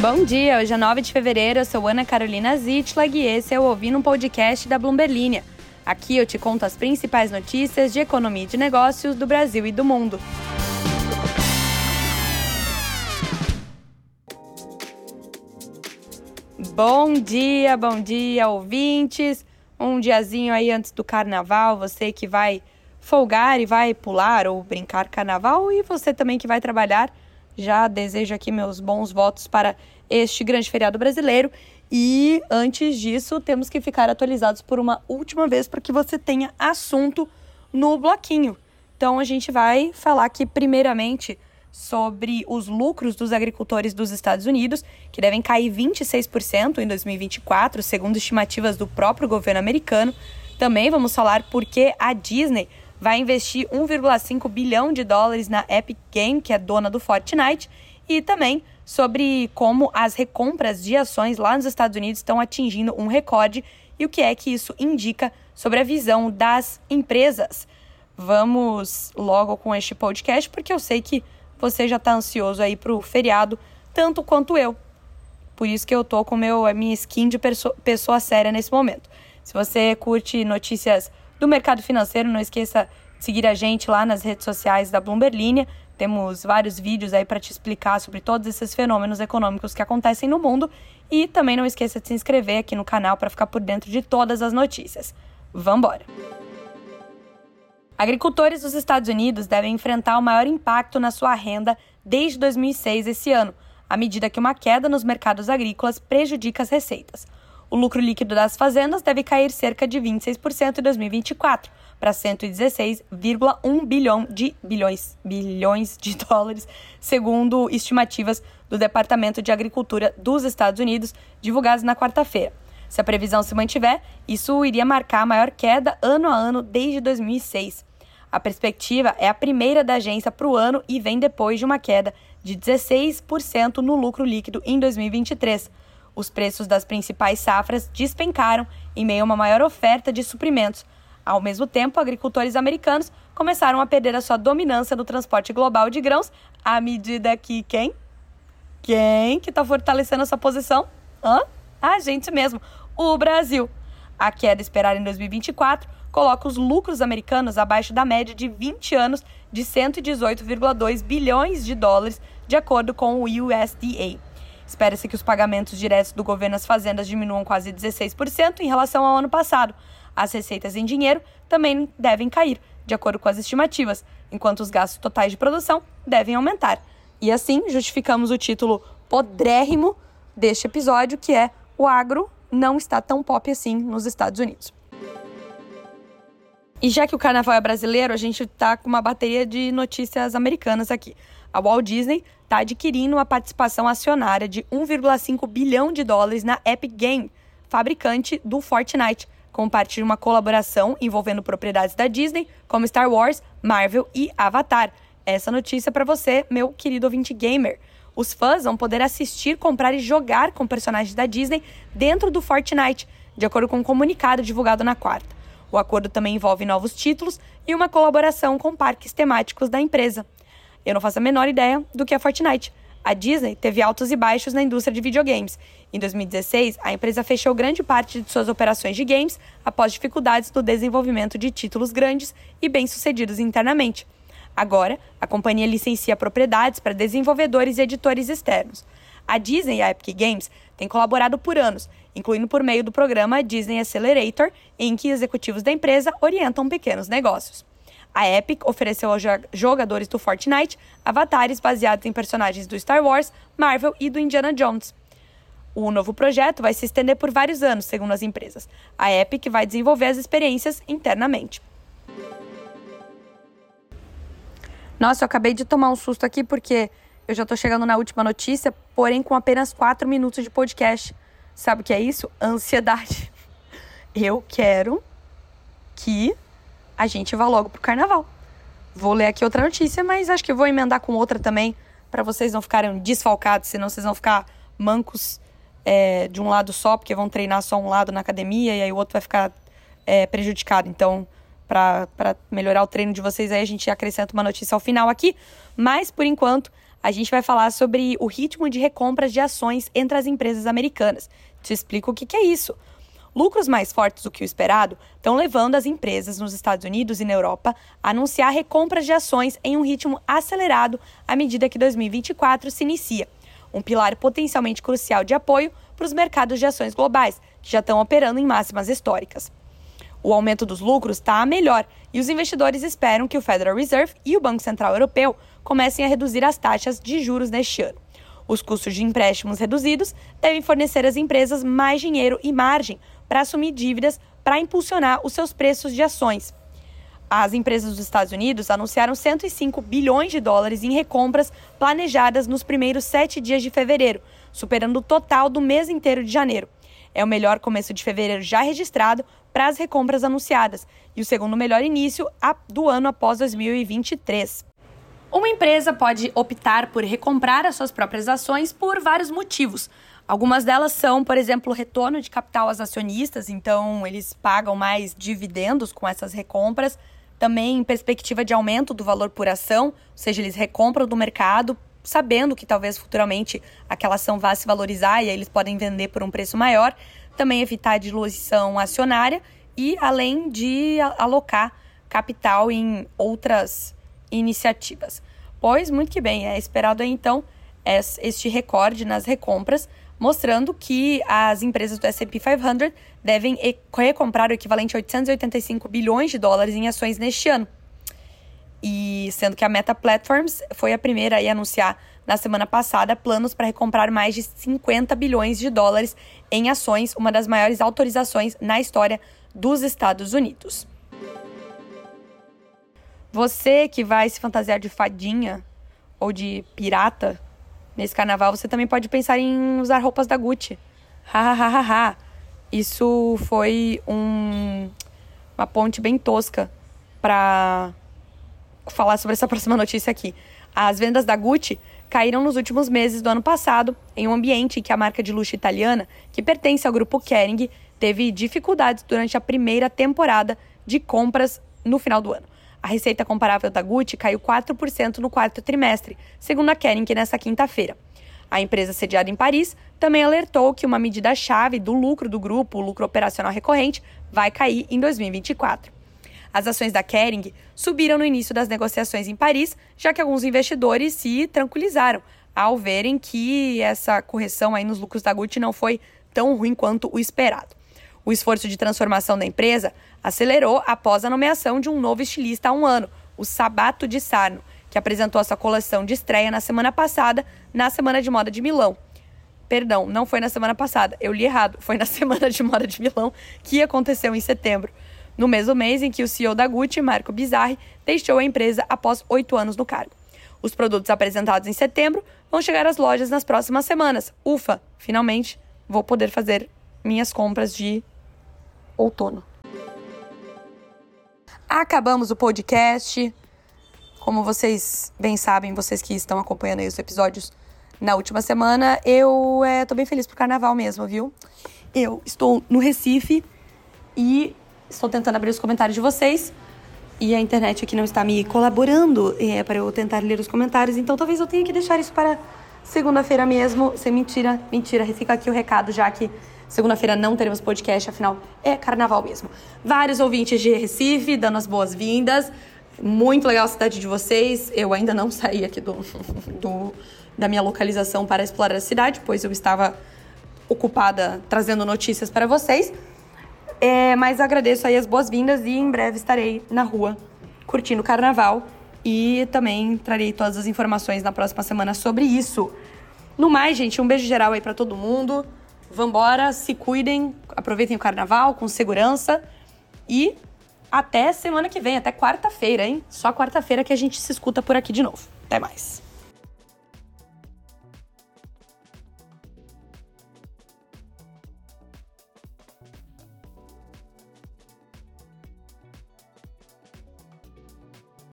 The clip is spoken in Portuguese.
Bom dia, hoje é 9 de fevereiro, eu sou Ana Carolina Zitlag e esse é o Ouvindo um Podcast da Bloomberg Linha. Aqui eu te conto as principais notícias de economia e de negócios do Brasil e do mundo. Bom dia, bom dia, ouvintes. Um diazinho aí antes do carnaval, você que vai folgar e vai pular ou brincar carnaval e você também que vai trabalhar. Já desejo aqui meus bons votos para este grande feriado brasileiro. E antes disso, temos que ficar atualizados por uma última vez para que você tenha assunto no bloquinho. Então a gente vai falar aqui primeiramente sobre os lucros dos agricultores dos Estados Unidos, que devem cair 26% em 2024, segundo estimativas do próprio governo americano. Também vamos falar por que a Disney vai investir 1,5 bilhão de dólares na Epic Game, que é dona do Fortnite, e também sobre como as recompras de ações lá nos Estados Unidos estão atingindo um recorde e o que é que isso indica sobre a visão das empresas. Vamos logo com este podcast, porque eu sei que você já está ansioso aí para o feriado, tanto quanto eu. Por isso que eu tô com meu, a minha skin de pessoa séria nesse momento. Se você curte notícias do mercado financeiro. Não esqueça de seguir a gente lá nas redes sociais da Bloomberg Linha. Temos vários vídeos aí para te explicar sobre todos esses fenômenos econômicos que acontecem no mundo. E também não esqueça de se inscrever aqui no canal para ficar por dentro de todas as notícias. Vambora! Agricultores dos Estados Unidos devem enfrentar o maior impacto na sua renda desde 2006 esse ano, à medida que uma queda nos mercados agrícolas prejudica as receitas. O lucro líquido das fazendas deve cair cerca de 26% em 2024, para 116,1 bilhão de bilhões, bilhões de dólares, segundo estimativas do Departamento de Agricultura dos Estados Unidos, divulgadas na quarta-feira. Se a previsão se mantiver, isso iria marcar a maior queda ano a ano desde 2006. A perspectiva é a primeira da agência para o ano e vem depois de uma queda de 16% no lucro líquido em 2023. Os preços das principais safras despencaram em meio a uma maior oferta de suprimentos. Ao mesmo tempo, agricultores americanos começaram a perder a sua dominância no transporte global de grãos à medida que quem? Quem que está fortalecendo essa posição? Hã? A gente mesmo, o Brasil. A queda esperada em 2024 coloca os lucros americanos abaixo da média de 20 anos de 118,2 bilhões de dólares, de acordo com o USDA. Espera-se que os pagamentos diretos do governo às fazendas diminuam quase 16% em relação ao ano passado. As receitas em dinheiro também devem cair, de acordo com as estimativas, enquanto os gastos totais de produção devem aumentar. E assim justificamos o título podrérrimo deste episódio, que é O agro não está tão pop assim nos Estados Unidos. E já que o carnaval é brasileiro, a gente está com uma bateria de notícias americanas aqui. A Walt Disney está adquirindo uma participação acionária de 1,5 bilhão de dólares na Epic Game, fabricante do Fortnite, com parte de uma colaboração envolvendo propriedades da Disney, como Star Wars, Marvel e Avatar. Essa notícia é para você, meu querido ouvinte gamer. Os fãs vão poder assistir, comprar e jogar com personagens da Disney dentro do Fortnite, de acordo com um comunicado divulgado na quarta. O acordo também envolve novos títulos e uma colaboração com parques temáticos da empresa. Eu não faço a menor ideia do que é Fortnite. A Disney teve altos e baixos na indústria de videogames. Em 2016, a empresa fechou grande parte de suas operações de games após dificuldades no desenvolvimento de títulos grandes e bem-sucedidos internamente. Agora, a companhia licencia propriedades para desenvolvedores e editores externos. A Disney e a Epic Games têm colaborado por anos, incluindo por meio do programa Disney Accelerator, em que executivos da empresa orientam pequenos negócios. A Epic ofereceu aos jogadores do Fortnite avatares baseados em personagens do Star Wars, Marvel e do Indiana Jones. O novo projeto vai se estender por vários anos, segundo as empresas. A Epic vai desenvolver as experiências internamente. Nossa, eu acabei de tomar um susto aqui porque eu já estou chegando na última notícia, porém com apenas 4 minutos de podcast. Sabe o que é isso? Ansiedade. Eu quero que a gente vá logo pro carnaval. Vou ler aqui outra notícia, mas acho que vou emendar com outra também, para vocês não ficarem desfalcados, senão vocês vão ficar mancos é, de um lado só, porque vão treinar só um lado na academia e aí o outro vai ficar é, prejudicado. Então, para melhorar o treino de vocês, aí a gente acrescenta uma notícia ao final aqui. Mas, por enquanto, a gente vai falar sobre o ritmo de recompras de ações entre as empresas americanas. Te explico o que, que é isso. Lucros mais fortes do que o esperado estão levando as empresas nos Estados Unidos e na Europa a anunciar recompras de ações em um ritmo acelerado à medida que 2024 se inicia. Um pilar potencialmente crucial de apoio para os mercados de ações globais, que já estão operando em máximas históricas. O aumento dos lucros está a melhor e os investidores esperam que o Federal Reserve e o Banco Central Europeu comecem a reduzir as taxas de juros neste ano. Os custos de empréstimos reduzidos devem fornecer às empresas mais dinheiro e margem para assumir dívidas para impulsionar os seus preços de ações. As empresas dos Estados Unidos anunciaram 105 bilhões de dólares em recompras planejadas nos primeiros sete dias de fevereiro, superando o total do mês inteiro de janeiro. É o melhor começo de fevereiro já registrado para as recompras anunciadas e o segundo melhor início do ano após 2023. Uma empresa pode optar por recomprar as suas próprias ações por vários motivos. Algumas delas são, por exemplo, retorno de capital aos acionistas, então eles pagam mais dividendos com essas recompras. Também perspectiva de aumento do valor por ação, ou seja, eles recompram do mercado, sabendo que talvez futuramente aquela ação vá se valorizar e aí eles podem vender por um preço maior. Também evitar a diluição acionária e além de alocar capital em outras iniciativas. Pois, muito que bem, é esperado aí, então este recorde nas recompras, mostrando que as empresas do S&P 500 devem recomprar o equivalente a 885 bilhões de dólares em ações neste ano. E sendo que a Meta Platforms foi a primeira a anunciar na semana passada planos para recomprar mais de 50 bilhões de dólares em ações, uma das maiores autorizações na história dos Estados Unidos. Você que vai se fantasiar de fadinha ou de pirata nesse carnaval, você também pode pensar em usar roupas da Gucci. Hahaha. Isso foi um, uma ponte bem tosca para falar sobre essa próxima notícia aqui. As vendas da Gucci caíram nos últimos meses do ano passado, em um ambiente em que a marca de luxo italiana, que pertence ao grupo Kering, teve dificuldades durante a primeira temporada de compras no final do ano. A receita comparável da Gucci caiu 4% no quarto trimestre, segundo a Kering nesta quinta-feira. A empresa sediada em Paris também alertou que uma medida-chave do lucro do grupo, o lucro operacional recorrente, vai cair em 2024. As ações da Kering subiram no início das negociações em Paris, já que alguns investidores se tranquilizaram ao verem que essa correção aí nos lucros da Gucci não foi tão ruim quanto o esperado. O esforço de transformação da empresa acelerou após a nomeação de um novo estilista há um ano, o Sabato de Sarno, que apresentou sua coleção de estreia na semana passada, na Semana de Moda de Milão. Perdão, não foi na semana passada, eu li errado, foi na Semana de Moda de Milão, que aconteceu em setembro. No mesmo mês em que o CEO da Gucci, Marco Bizzarri, deixou a empresa após oito anos no cargo. Os produtos apresentados em setembro vão chegar às lojas nas próximas semanas. Ufa, finalmente vou poder fazer minhas compras de outono. Acabamos o podcast. Como vocês bem sabem, vocês que estão acompanhando aí os episódios na última semana, eu é, tô bem feliz pro carnaval mesmo, viu? Eu estou no Recife e estou tentando abrir os comentários de vocês. E a internet aqui não está me colaborando é, para eu tentar ler os comentários, então talvez eu tenha que deixar isso para segunda-feira mesmo. Sem mentira, mentira, fica aqui o recado, já que Segunda-feira não teremos podcast, afinal é carnaval mesmo. Vários ouvintes de Recife dando as boas-vindas. Muito legal a cidade de vocês. Eu ainda não saí aqui do, do, da minha localização para explorar a cidade, pois eu estava ocupada trazendo notícias para vocês. É, mas agradeço aí as boas-vindas e em breve estarei na rua curtindo o carnaval e também trarei todas as informações na próxima semana sobre isso. No mais, gente, um beijo geral aí para todo mundo. Vambora, se cuidem, aproveitem o carnaval com segurança e até semana que vem, até quarta-feira, hein? Só quarta-feira que a gente se escuta por aqui de novo. Até mais.